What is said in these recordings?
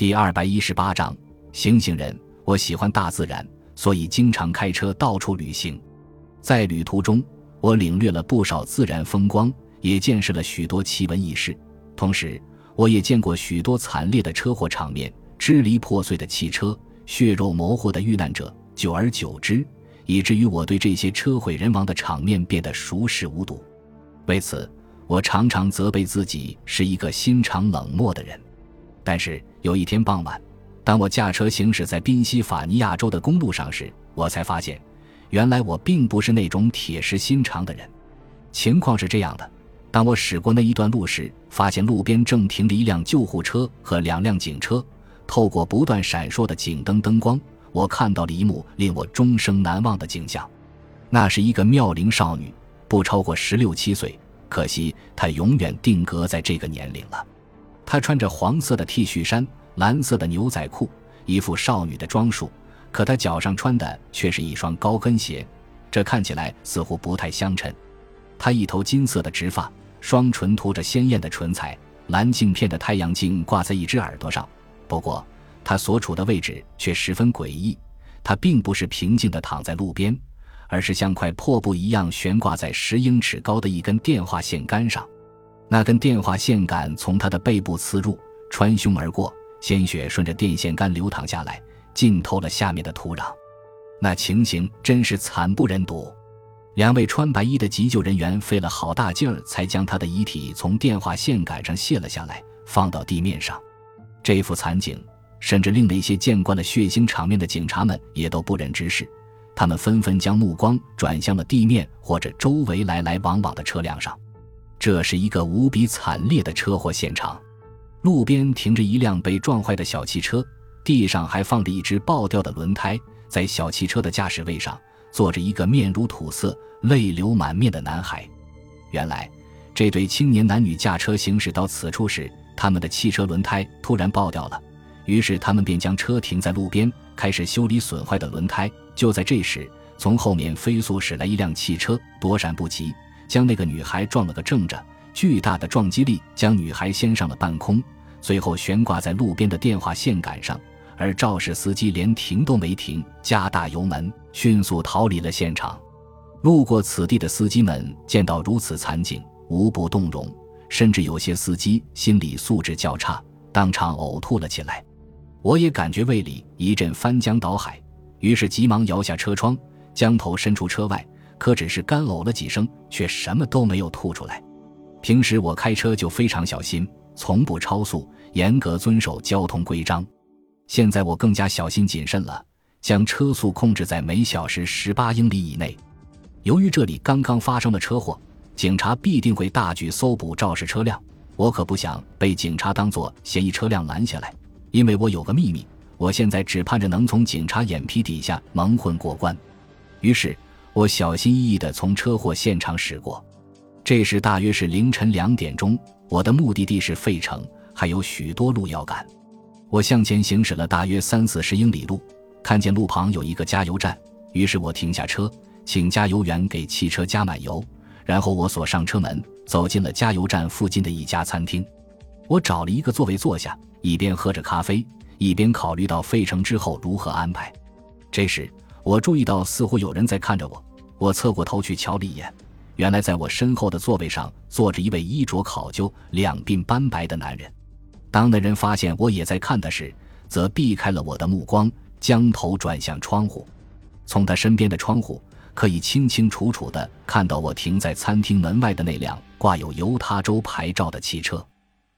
第二百一十八章，行行人。我喜欢大自然，所以经常开车到处旅行。在旅途中，我领略了不少自然风光，也见识了许多奇闻异事。同时，我也见过许多惨烈的车祸场面，支离破碎的汽车，血肉模糊的遇难者。久而久之，以至于我对这些车毁人亡的场面变得熟视无睹。为此，我常常责备自己是一个心肠冷漠的人。但是有一天傍晚，当我驾车行驶在宾夕法尼亚州的公路上时，我才发现，原来我并不是那种铁石心肠的人。情况是这样的：当我驶过那一段路时，发现路边正停着一辆救护车和两辆警车。透过不断闪烁的警灯灯光，我看到了一幕令我终生难忘的景象。那是一个妙龄少女，不超过十六七岁，可惜她永远定格在这个年龄了。她穿着黄色的 T 恤衫。蓝色的牛仔裤，一副少女的装束，可她脚上穿的却是一双高跟鞋，这看起来似乎不太相称。她一头金色的直发，双唇涂着鲜艳的唇彩，蓝镜片的太阳镜挂在一只耳朵上。不过，她所处的位置却十分诡异，她并不是平静地躺在路边，而是像块破布一样悬挂在十英尺高的一根电话线杆上。那根电话线杆从他的背部刺入，穿胸而过。鲜血顺着电线杆流淌下来，浸透了下面的土壤，那情形真是惨不忍睹。两位穿白衣的急救人员费了好大劲儿，才将他的遗体从电话线杆上卸了下来，放到地面上。这副惨景，甚至令那些见惯了血腥场面的警察们也都不忍直视，他们纷纷将目光转向了地面或者周围来来往往的车辆上。这是一个无比惨烈的车祸现场。路边停着一辆被撞坏的小汽车，地上还放着一只爆掉的轮胎。在小汽车的驾驶位上坐着一个面如土色、泪流满面的男孩。原来，这对青年男女驾车行驶到此处时，他们的汽车轮胎突然爆掉了，于是他们便将车停在路边，开始修理损坏的轮胎。就在这时，从后面飞速驶来一辆汽车，躲闪不及，将那个女孩撞了个正着。巨大的撞击力将女孩掀上了半空，随后悬挂在路边的电话线杆上。而肇事司机连停都没停，加大油门，迅速逃离了现场。路过此地的司机们见到如此惨景，无不动容，甚至有些司机心理素质较差，当场呕吐了起来。我也感觉胃里一阵翻江倒海，于是急忙摇下车窗，将头伸出车外，可只是干呕了几声，却什么都没有吐出来。平时我开车就非常小心，从不超速，严格遵守交通规章。现在我更加小心谨慎了，将车速控制在每小时十八英里以内。由于这里刚刚发生了车祸，警察必定会大举搜捕肇事车辆。我可不想被警察当作嫌疑车辆拦下来，因为我有个秘密，我现在只盼着能从警察眼皮底下蒙混过关。于是，我小心翼翼地从车祸现场驶过。这时大约是凌晨两点钟，我的目的地是费城，还有许多路要赶。我向前行驶了大约三四十英里路，看见路旁有一个加油站，于是我停下车，请加油员给汽车加满油，然后我锁上车门，走进了加油站附近的一家餐厅。我找了一个座位坐下，一边喝着咖啡，一边考虑到费城之后如何安排。这时我注意到似乎有人在看着我，我侧过头去瞧了一眼。原来在我身后的座位上坐着一位衣着考究、两鬓斑白的男人。当那人发现我也在看他时，则避开了我的目光，将头转向窗户。从他身边的窗户，可以清清楚楚地看到我停在餐厅门外的那辆挂有犹他州牌照的汽车。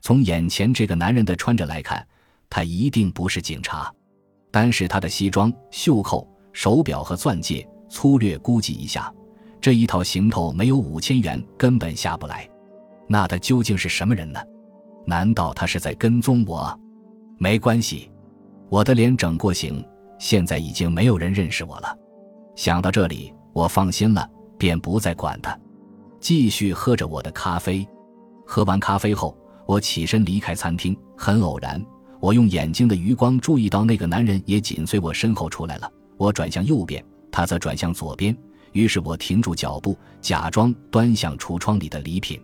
从眼前这个男人的穿着来看，他一定不是警察。单是他的西装、袖扣、手表和钻戒，粗略估计一下。这一套行头没有五千元根本下不来，那他究竟是什么人呢？难道他是在跟踪我？没关系，我的脸整过型，现在已经没有人认识我了。想到这里，我放心了，便不再管他，继续喝着我的咖啡。喝完咖啡后，我起身离开餐厅。很偶然，我用眼睛的余光注意到那个男人也紧随我身后出来了。我转向右边，他则转向左边。于是我停住脚步，假装端详橱窗里的礼品。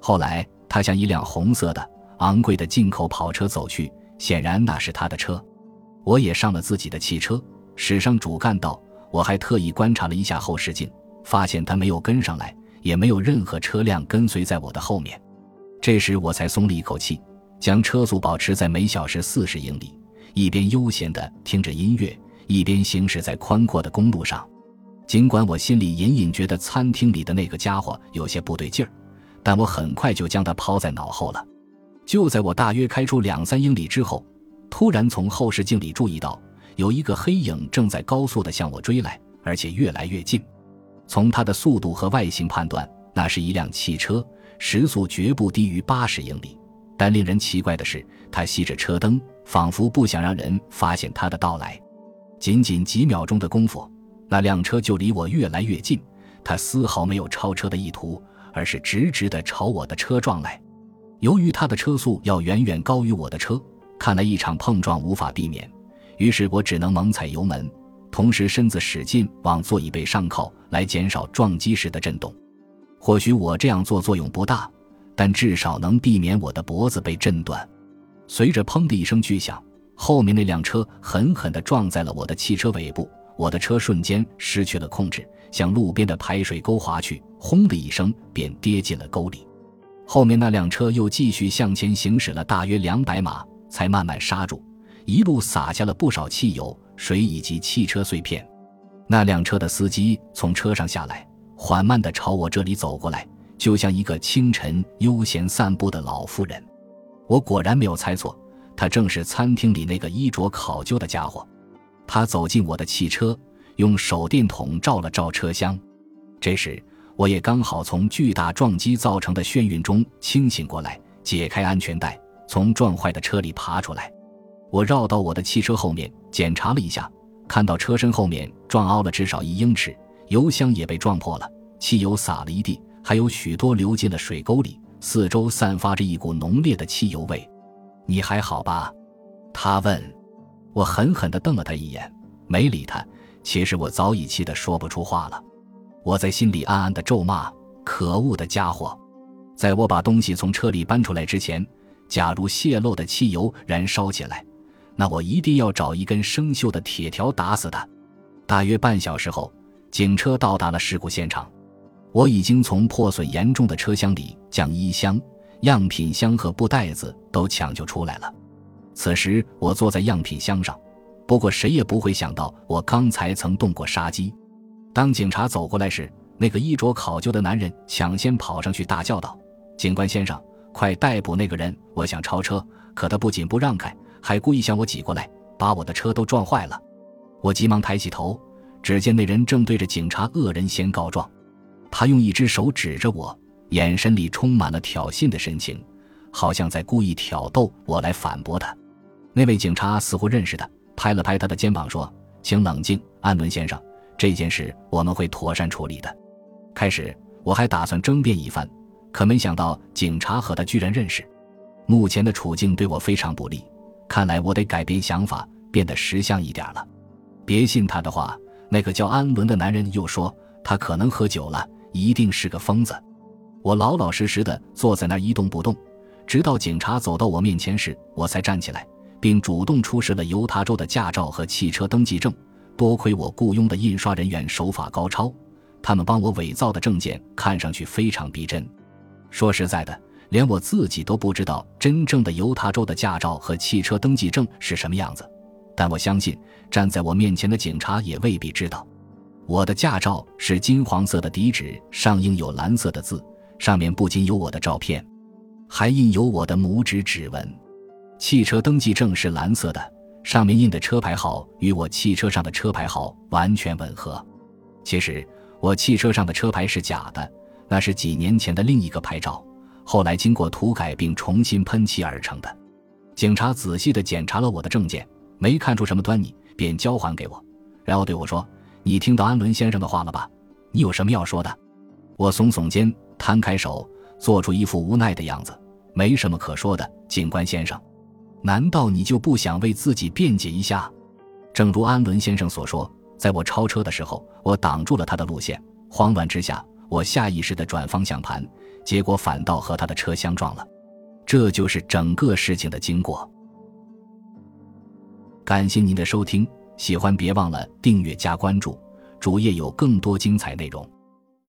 后来，他向一辆红色的、昂贵的进口跑车走去，显然那是他的车。我也上了自己的汽车，驶上主干道。我还特意观察了一下后视镜，发现他没有跟上来，也没有任何车辆跟随在我的后面。这时我才松了一口气，将车速保持在每小时四十英里，一边悠闲地听着音乐，一边行驶在宽阔的公路上。尽管我心里隐隐觉得餐厅里的那个家伙有些不对劲儿，但我很快就将他抛在脑后了。就在我大约开出两三英里之后，突然从后视镜里注意到有一个黑影正在高速地向我追来，而且越来越近。从它的速度和外形判断，那是一辆汽车，时速绝不低于八十英里。但令人奇怪的是，它熄着车灯，仿佛不想让人发现它的到来。仅仅几秒钟的功夫。那辆车就离我越来越近，他丝毫没有超车的意图，而是直直地朝我的车撞来。由于他的车速要远远高于我的车，看来一场碰撞无法避免，于是我只能猛踩油门，同时身子使劲往座椅背上靠，来减少撞击时的震动。或许我这样做作用不大，但至少能避免我的脖子被震断。随着“砰”的一声巨响，后面那辆车狠狠地撞在了我的汽车尾部。我的车瞬间失去了控制，向路边的排水沟滑去，轰的一声便跌进了沟里。后面那辆车又继续向前行驶了大约两百码，才慢慢刹住，一路洒下了不少汽油、水以及汽车碎片。那辆车的司机从车上下来，缓慢地朝我这里走过来，就像一个清晨悠闲散步的老妇人。我果然没有猜错，他正是餐厅里那个衣着考究的家伙。他走进我的汽车，用手电筒照了照车厢。这时，我也刚好从巨大撞击造成的眩晕中清醒过来，解开安全带，从撞坏的车里爬出来。我绕到我的汽车后面检查了一下，看到车身后面撞凹了至少一英尺，油箱也被撞破了，汽油洒了一地，还有许多流进了水沟里，四周散发着一股浓烈的汽油味。你还好吧？他问。我狠狠地瞪了他一眼，没理他。其实我早已气得说不出话了。我在心里暗暗地咒骂：“可恶的家伙！”在我把东西从车里搬出来之前，假如泄漏的汽油燃烧起来，那我一定要找一根生锈的铁条打死他。大约半小时后，警车到达了事故现场。我已经从破损严重的车厢里将衣箱、样品箱和布袋子都抢救出来了。此时我坐在样品箱上，不过谁也不会想到我刚才曾动过杀机。当警察走过来时，那个衣着考究的男人抢先跑上去，大叫道：“警官先生，快逮捕那个人！我想超车，可他不仅不让开，还故意向我挤过来，把我的车都撞坏了。”我急忙抬起头，只见那人正对着警察恶人先告状，他用一只手指着我，眼神里充满了挑衅的神情，好像在故意挑逗我来反驳他。那位警察似乎认识他，拍了拍他的肩膀说：“请冷静，安伦先生，这件事我们会妥善处理的。”开始我还打算争辩一番，可没想到警察和他居然认识。目前的处境对我非常不利，看来我得改变想法，变得识相一点了。别信他的话。那个叫安伦的男人又说：“他可能喝酒了，一定是个疯子。”我老老实实的坐在那儿一动不动，直到警察走到我面前时，我才站起来。并主动出示了犹他州的驾照和汽车登记证。多亏我雇佣的印刷人员手法高超，他们帮我伪造的证件看上去非常逼真。说实在的，连我自己都不知道真正的犹他州的驾照和汽车登记证是什么样子。但我相信，站在我面前的警察也未必知道。我的驾照是金黄色的底纸，上印有蓝色的字，上面不仅有我的照片，还印有我的拇指指纹。汽车登记证是蓝色的，上面印的车牌号与我汽车上的车牌号完全吻合。其实我汽车上的车牌是假的，那是几年前的另一个牌照，后来经过涂改并重新喷漆而成的。警察仔细地检查了我的证件，没看出什么端倪，便交还给我，然后对我说：“你听到安伦先生的话了吧？你有什么要说的？”我耸耸肩，摊开手，做出一副无奈的样子：“没什么可说的，警官先生。”难道你就不想为自己辩解一下？正如安伦先生所说，在我超车的时候，我挡住了他的路线。慌乱之下，我下意识地转方向盘，结果反倒和他的车相撞了。这就是整个事情的经过。感谢您的收听，喜欢别忘了订阅加关注，主页有更多精彩内容。